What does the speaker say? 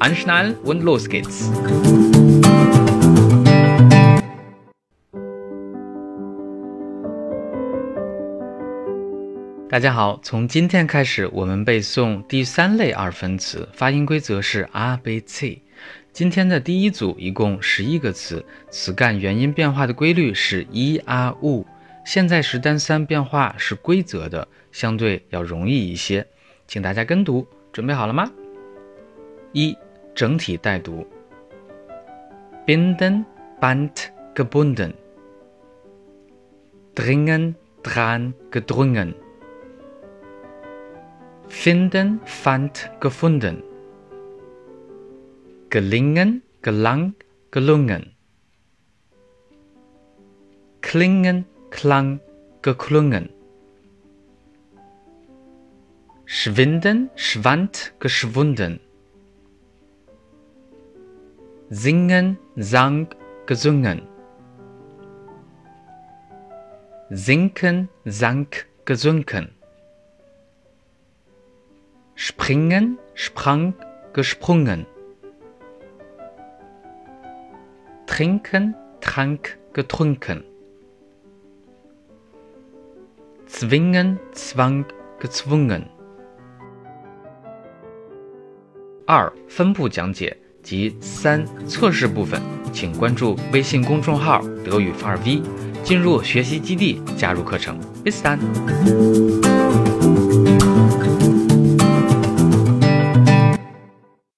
Anschnallen und los geht's！大家好，从今天开始，我们背诵第三类二分词，发音规则是 a b c。今天的第一组一共十一个词，词干元音变化的规律是 i a u，现在时单三变化是规则的，相对要容易一些，请大家跟读，准备好了吗？一。整体带读：binden, band, gebunden, dringen, dran, gedrungen, finden, fand, gefunden, gelingen, gelang, gelungen, klingen, klang, geklungen, schwinden, schwand, geschwunden singen, sang, gesungen. Sinken, sank, gesunken. Springen, sprang, gesprungen. Trinken, trank, getrunken. Zwingen, zwang, gezwungen. 二、分布讲解。 及三测试部分，请关注微信公众号“德语范儿 V”，进入学习基地，加入课程。Bis dann。